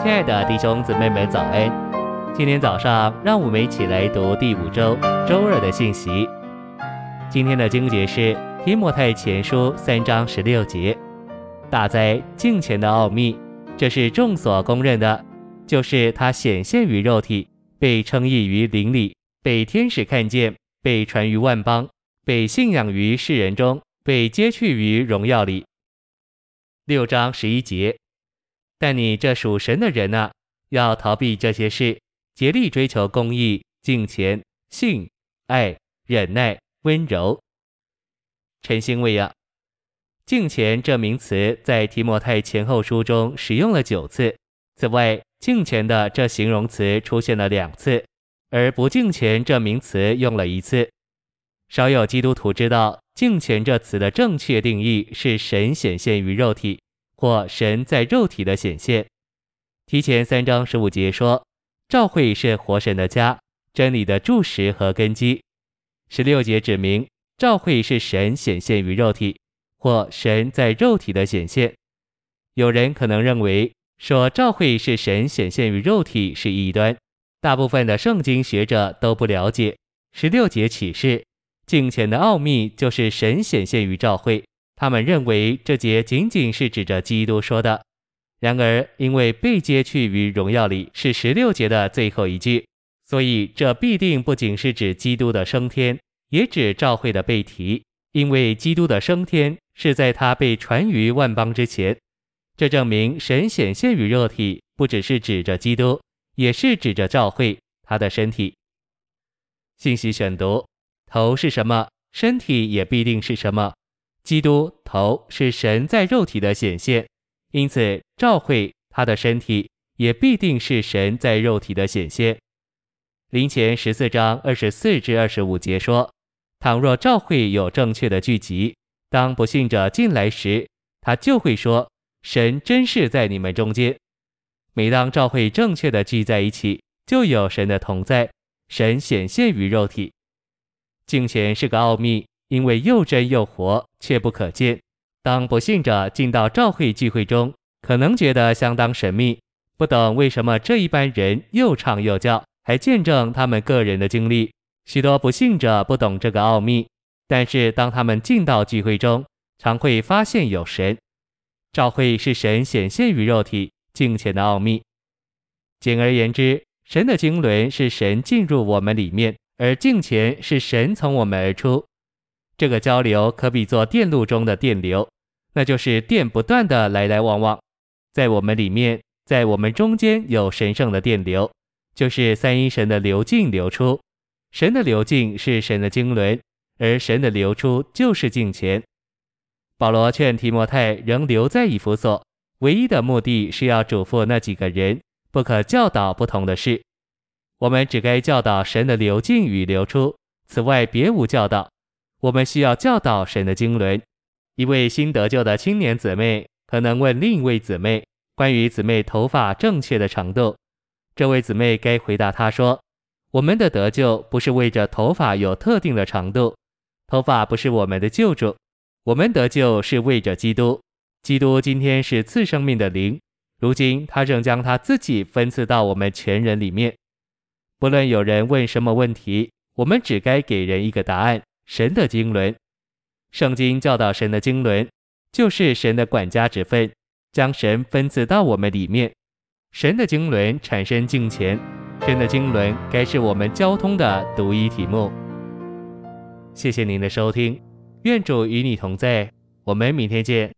亲爱的弟兄姊妹们，早安！今天早上，让我们一起来读第五周周二的信息。今天的经节是提摩太前书三章十六节。大哉敬虔的奥秘，这是众所公认的，就是它显现于肉体，被称义于灵里，被天使看见，被传于万邦，被信仰于世人中，被接去于荣耀里。六章十一节。但你这属神的人啊，要逃避这些事，竭力追求公义、敬虔、信、爱、忍耐、温柔。陈星为啊，敬虔这名词在提摩太前后书中使用了九次。此外，敬虔的这形容词出现了两次，而不敬虔这名词用了一次。少有基督徒知道敬虔这词的正确定义是神显现于肉体。或神在肉体的显现，提前三章十五节说，教会是活神的家，真理的柱石和根基。十六节指明，教会是神显现于肉体，或神在肉体的显现。有人可能认为说教会是神显现于肉体是异端，大部分的圣经学者都不了解。十六节启示，敬虔的奥秘就是神显现于教会。他们认为这节仅仅是指着基督说的，然而因为被接去于荣耀里是十六节的最后一句，所以这必定不仅是指基督的升天，也指教会的被提，因为基督的升天是在他被传于万邦之前。这证明神显现于肉体，不只是指着基督，也是指着教会，他的身体。信息选读：头是什么，身体也必定是什么。基督头是神在肉体的显现，因此召会他的身体也必定是神在肉体的显现。林前十四章二十四至二十五节说：倘若召会有正确的聚集，当不信者进来时，他就会说：神真是在你们中间。每当召会正确的聚在一起，就有神的同在，神显现于肉体。敬虔是个奥秘。因为又真又活，却不可见。当不信者进到召会聚会中，可能觉得相当神秘，不懂为什么这一般人又唱又叫，还见证他们个人的经历。许多不信者不懂这个奥秘，但是当他们进到聚会中，常会发现有神。召会是神显现于肉体、敬虔的奥秘。简而言之，神的经纶是神进入我们里面，而敬虔是神从我们而出。这个交流可比作电路中的电流，那就是电不断的来来往往。在我们里面，在我们中间有神圣的电流，就是三一神的流进流出。神的流进是神的经纶，而神的流出就是敬虔。保罗劝提摩太仍留在以弗所，唯一的目的是要嘱咐那几个人，不可教导不同的事。我们只该教导神的流进与流出，此外别无教导。我们需要教导神的经纶。一位新得救的青年姊妹可能问另一位姊妹关于姊妹头发正确的程度，这位姊妹该回答她说：“我们的得救不是为着头发有特定的长度，头发不是我们的救主，我们得救是为着基督。基督今天是赐生命的灵，如今他正将他自己分赐到我们全人里面。不论有人问什么问题，我们只该给人一个答案。”神的经纶，圣经教导神的经纶，就是神的管家之分，将神分赐到我们里面。神的经纶产生敬虔，神的经纶该是我们交通的独一题目。谢谢您的收听，愿主与你同在，我们明天见。